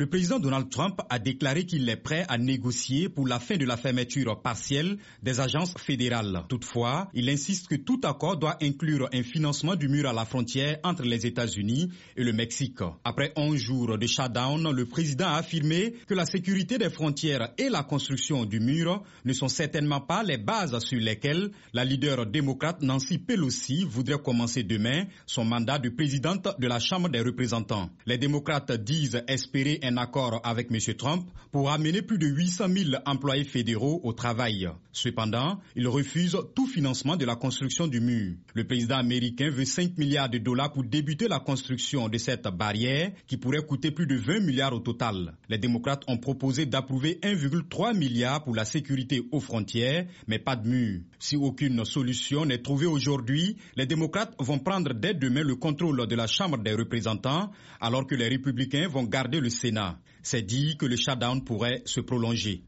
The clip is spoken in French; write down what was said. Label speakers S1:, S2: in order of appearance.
S1: Le président Donald Trump a déclaré qu'il est prêt à négocier pour la fin de la fermeture partielle des agences fédérales. Toutefois, il insiste que tout accord doit inclure un financement du mur à la frontière entre les États-Unis et le Mexique. Après 11 jours de shutdown, le président a affirmé que la sécurité des frontières et la construction du mur ne sont certainement pas les bases sur lesquelles la leader démocrate Nancy Pelosi voudrait commencer demain son mandat de présidente de la Chambre des représentants. Les démocrates disent espérer un accord avec M. Trump pour amener plus de 800 000 employés fédéraux au travail. Cependant, ils refusent tout financement de la construction du mur. Le président américain veut 5 milliards de dollars pour débuter la construction de cette barrière qui pourrait coûter plus de 20 milliards au total. Les démocrates ont proposé d'approuver 1,3 milliard pour la sécurité aux frontières, mais pas de mur. Si aucune solution n'est trouvée aujourd'hui, les démocrates vont prendre dès demain le contrôle de la Chambre des représentants, alors que les républicains vont garder le Sénat. C'est dit que le shutdown pourrait se prolonger.